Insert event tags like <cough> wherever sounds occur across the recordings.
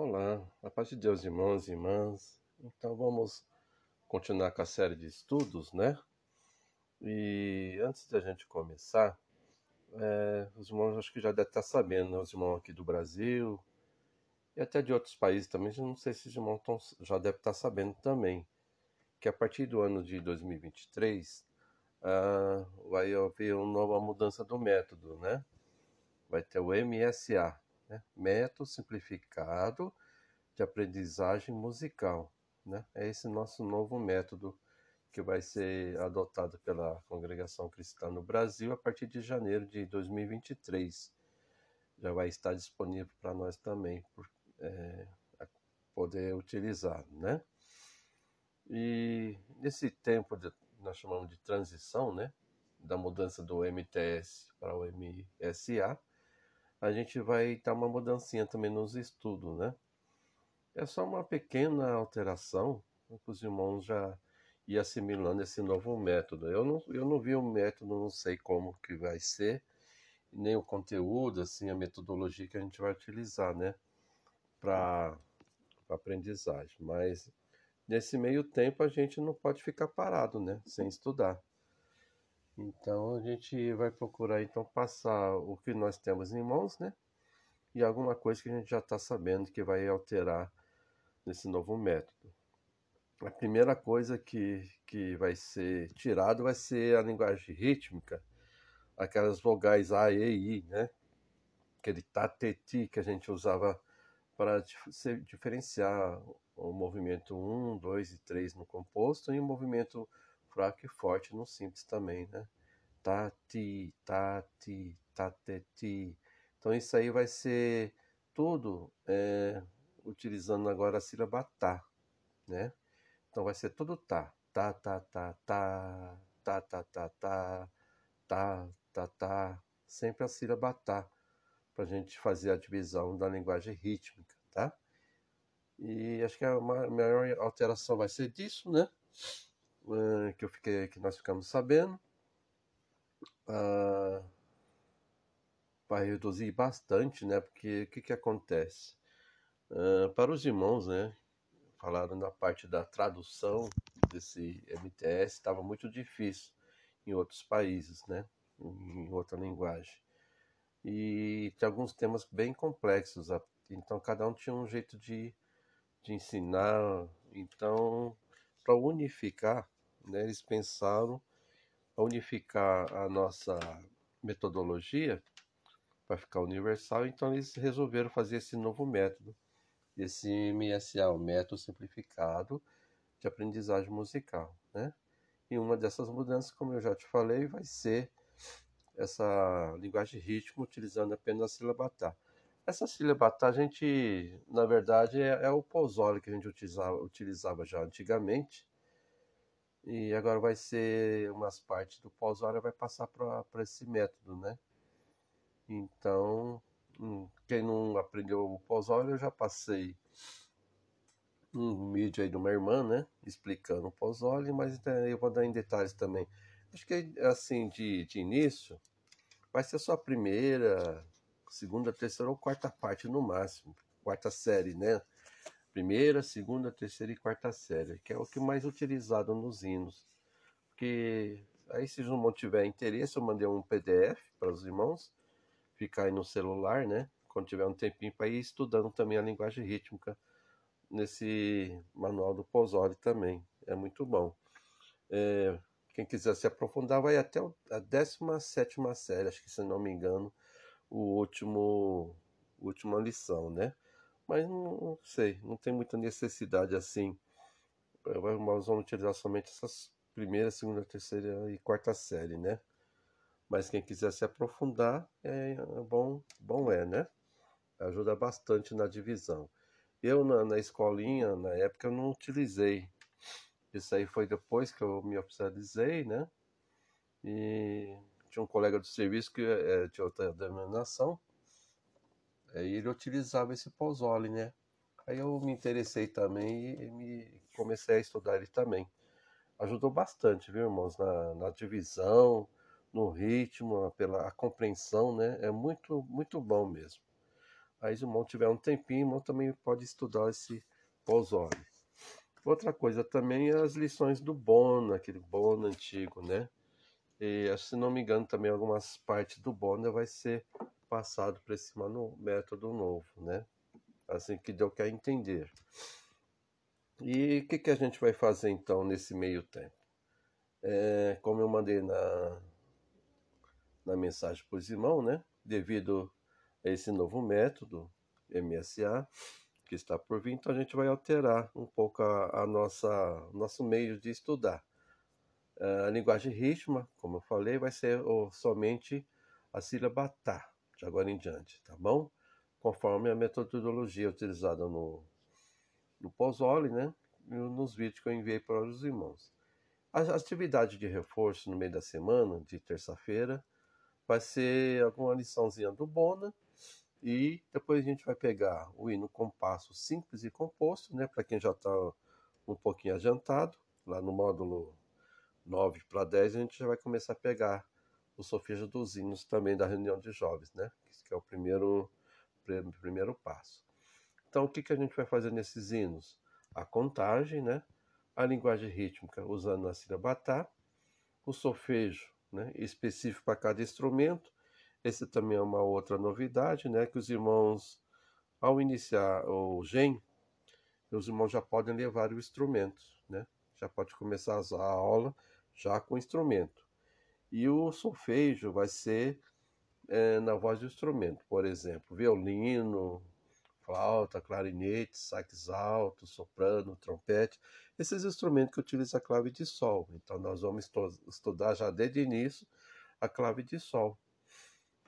Olá, a paz de Deus, irmãos e irmãs. Então vamos continuar com a série de estudos, né? E antes da gente começar, é, os irmãos acho que já devem estar sabendo, né? Os irmãos aqui do Brasil e até de outros países também, não sei se os irmãos tão, já devem estar sabendo também, que a partir do ano de 2023 ah, vai haver uma nova mudança do método, né? Vai ter o MSA, né? Método Simplificado de Aprendizagem Musical. Né? É esse nosso novo método que vai ser adotado pela Congregação Cristã no Brasil a partir de janeiro de 2023. Já vai estar disponível para nós também, por, é, poder utilizar, né? E nesse tempo de, nós chamamos de transição, né? Da mudança do MTS para o MSA, a gente vai dar uma mudancinha também nos estudos, né? É só uma pequena alteração os irmãos já ir assimilando esse novo método. Eu não, eu não vi o método, não sei como que vai ser, nem o conteúdo, assim, a metodologia que a gente vai utilizar, né? Para aprendizagem. Mas nesse meio tempo a gente não pode ficar parado, né? Sem estudar. Então a gente vai procurar então passar o que nós temos em mãos, né? E alguma coisa que a gente já está sabendo que vai alterar nesse novo método. A primeira coisa que, que vai ser tirado vai ser a linguagem rítmica, aquelas vogais A, E, I, né? Aquele tateti que a gente usava para diferenciar o movimento 1, 2 e 3 no composto e o movimento fraco e forte no simples também, né? Tati, tati, tateti. Então isso aí vai ser tudo é, utilizando agora a sílaba tá, né? Então vai ser tudo tá, tá, tá, tá, tá, tá, tá, tá, tá, tá, tá, tá, sempre a sílaba tá, para a gente fazer a divisão da linguagem rítmica, tá? E acho que a maior alteração vai ser disso, né? Uh, que eu fiquei, que nós ficamos sabendo. Uh, vai reduzir bastante, né? Porque o que, que acontece? Uh, para os irmãos, né? Falaram na parte da tradução desse MTS, estava muito difícil em outros países, né? Em outra linguagem. E tem alguns temas bem complexos, então cada um tinha um jeito de de ensinar. Então, para unificar, né, eles pensaram unificar a nossa metodologia para ficar universal, então eles resolveram fazer esse novo método, esse MSA, o método simplificado de aprendizagem musical, né? E uma dessas mudanças, como eu já te falei, vai ser essa linguagem ritmo utilizando apenas a sílaba tá. Essa sílaba tá, a gente, na verdade, é, é o Pozzoli que a gente utilizava, utilizava já antigamente. E agora vai ser umas partes do Pozzoli vai passar para esse método, né? Então, hum, quem não aprendeu o Pozzoli, eu já passei um vídeo aí de uma irmã, né? Explicando o Pozzoli, mas eu vou dar em detalhes também. Acho que assim, de, de início, vai ser só a primeira, segunda, terceira ou quarta parte no máximo, quarta série, né? Primeira, segunda, terceira e quarta série, que é o que mais utilizado nos hinos. Porque aí se não tiver interesse, eu mandei um PDF para os irmãos, ficar aí no celular, né? Quando tiver um tempinho para ir estudando também a linguagem rítmica nesse manual do Pozzoli também. É muito bom. É, quem quiser se aprofundar vai até a 17 série, acho que se não me engano, o último última lição, né? Mas não, não sei, não tem muita necessidade assim. Nós vamos utilizar somente essas primeira, segunda, terceira e quarta série, né? Mas quem quiser se aprofundar, é bom, bom é, né? Ajuda bastante na divisão. Eu na, na escolinha, na época, eu não utilizei. Isso aí foi depois que eu me oficializei, né? E tinha um colega do serviço que é de outra denominação, aí ele utilizava esse Pozzoli, né? Aí eu me interessei também e me comecei a estudar ele também. Ajudou bastante, viu, irmãos, na, na divisão, no ritmo, pela compreensão, né? É muito, muito bom mesmo. Aí se o irmão tiver um tempinho, o irmão também pode estudar esse Pozzoli. Outra coisa também é as lições do Bona, aquele Bona antigo, né? E se não me engano também algumas partes do Bona vai ser passado para esse método novo, né? Assim que deu a entender. E o que, que a gente vai fazer então nesse meio tempo? É, como eu mandei na, na mensagem para os irmãos, né? Devido a esse novo método, MSA, que está por vir, então a gente vai alterar um pouco a, a nossa nosso meio de estudar. É, a linguagem ritma, como eu falei, vai ser somente a sílaba tá, de agora em diante, tá bom? Conforme a metodologia utilizada no, no Pozzoli, né? E nos vídeos que eu enviei para os irmãos. A atividade de reforço no meio da semana, de terça-feira, vai ser alguma liçãozinha do Bona e depois a gente vai pegar o hino compasso simples e composto, né? Para quem já está um pouquinho adiantado, lá no módulo 9 para 10, a gente já vai começar a pegar o solfejo dos hinos também da reunião de jovens, né? Que é o primeiro, primeiro passo. Então, o que, que a gente vai fazer nesses hinos? A contagem, né? A linguagem rítmica usando a sílaba tá, o solfejo, né? Específico para cada instrumento. Esse também é uma outra novidade, né? Que os irmãos, ao iniciar o GEM, os irmãos já podem levar o instrumento, né? Já pode começar a aula já com o instrumento. E o solfejo vai ser é, na voz do instrumento, por exemplo, violino, flauta, clarinete, sax alto, soprano, trompete, esses instrumentos que utilizam a clave de sol. Então nós vamos estudar já desde o início a clave de sol.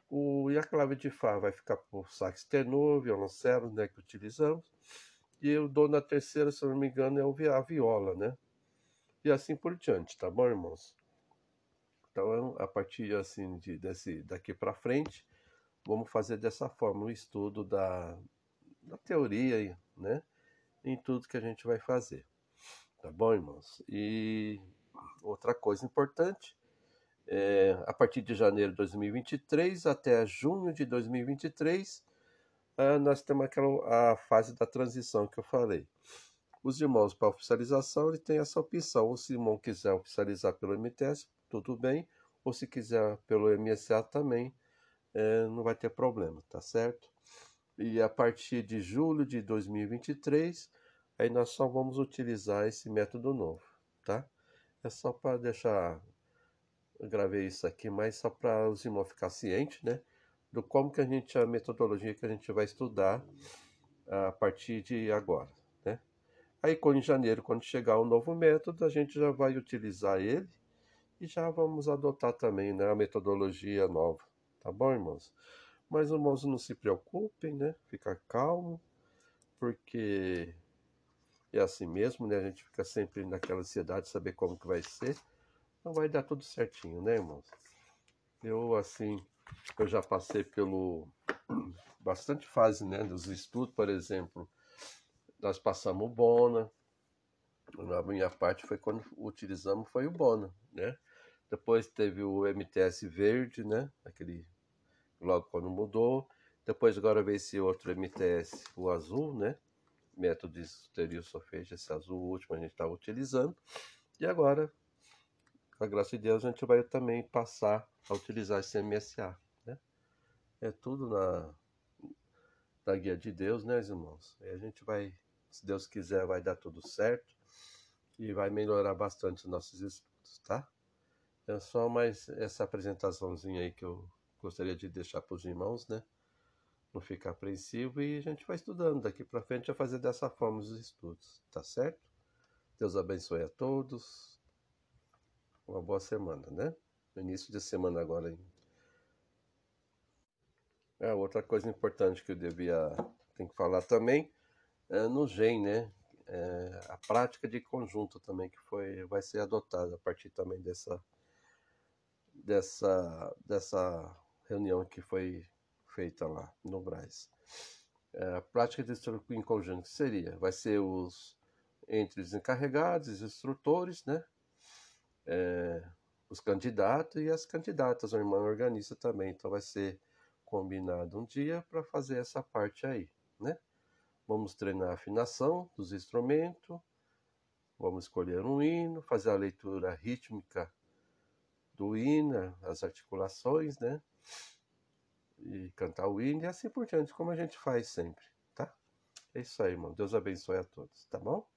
O, e a clave de Fá vai ficar por sax tenor, violoncelo, né, que utilizamos. E o dom na terceira, se não me engano, é a viola, né? E assim por diante, tá bom, irmãos? Então, a partir assim de, desse, daqui para frente, vamos fazer dessa forma o estudo da, da teoria, né? Em tudo que a gente vai fazer. Tá bom, irmãos? E outra coisa importante, é, a partir de janeiro de 2023 até junho de 2023, é, nós temos aquela a fase da transição que eu falei. Os irmãos para oficialização, ele tem essa opção. Ou se o irmão quiser oficializar pelo MTS, tudo bem. Ou se quiser pelo MSA também, é, não vai ter problema, tá certo? E a partir de julho de 2023, aí nós só vamos utilizar esse método novo, tá? É só para deixar, eu gravei isso aqui, mas só para os irmãos ficar cientes, né? Do como que a gente, a metodologia que a gente vai estudar a partir de agora, né? Aí, em janeiro, quando chegar o novo método, a gente já vai utilizar ele e já vamos adotar também né, a metodologia nova, tá bom, irmãos? Mas, irmãos, não se preocupem, né? Fica calmo, porque é assim mesmo, né? A gente fica sempre naquela ansiedade de saber como que vai ser. Não vai dar tudo certinho, né, irmãos? Eu, assim, eu já passei pelo <clears throat> bastante fase, né, dos estudos, por exemplo, nós passamos o Bona, na minha parte foi quando utilizamos foi o Bona, né? Depois teve o MTS verde, né? Aquele logo quando mudou. Depois agora veio esse outro MTS, o azul, né? Método exterior solfejo, esse azul último a gente estava utilizando. E agora, com a graça de Deus, a gente vai também passar a utilizar esse MSA, né? É tudo na, na guia de Deus, né, irmãos? E a gente vai, se Deus quiser, vai dar tudo certo e vai melhorar bastante os nossos estudos, tá? É só mais essa apresentaçãozinha aí que eu gostaria de deixar para os irmãos, né? Não ficar apreensivo e a gente vai estudando daqui para frente a fazer dessa forma os estudos, tá certo? Deus abençoe a todos. Uma boa semana, né? Início de semana agora. Hein? É, outra coisa importante que eu devia tem que falar também é no GEM, né? É, a prática de conjunto também que foi vai ser adotada a partir também dessa dessa, dessa reunião que foi feita lá no Braz. É, a prática de estudo em conjunto seria, vai ser os entre os encarregados, os instrutores, né? É, os candidatos e as candidatas, a irmã organista também. Então vai ser combinado um dia para fazer essa parte aí, né? Vamos treinar a afinação dos instrumentos, vamos escolher um hino, fazer a leitura rítmica do hino, as articulações, né? E cantar o hino e assim por diante, como a gente faz sempre, tá? É isso aí, irmão. Deus abençoe a todos, tá bom?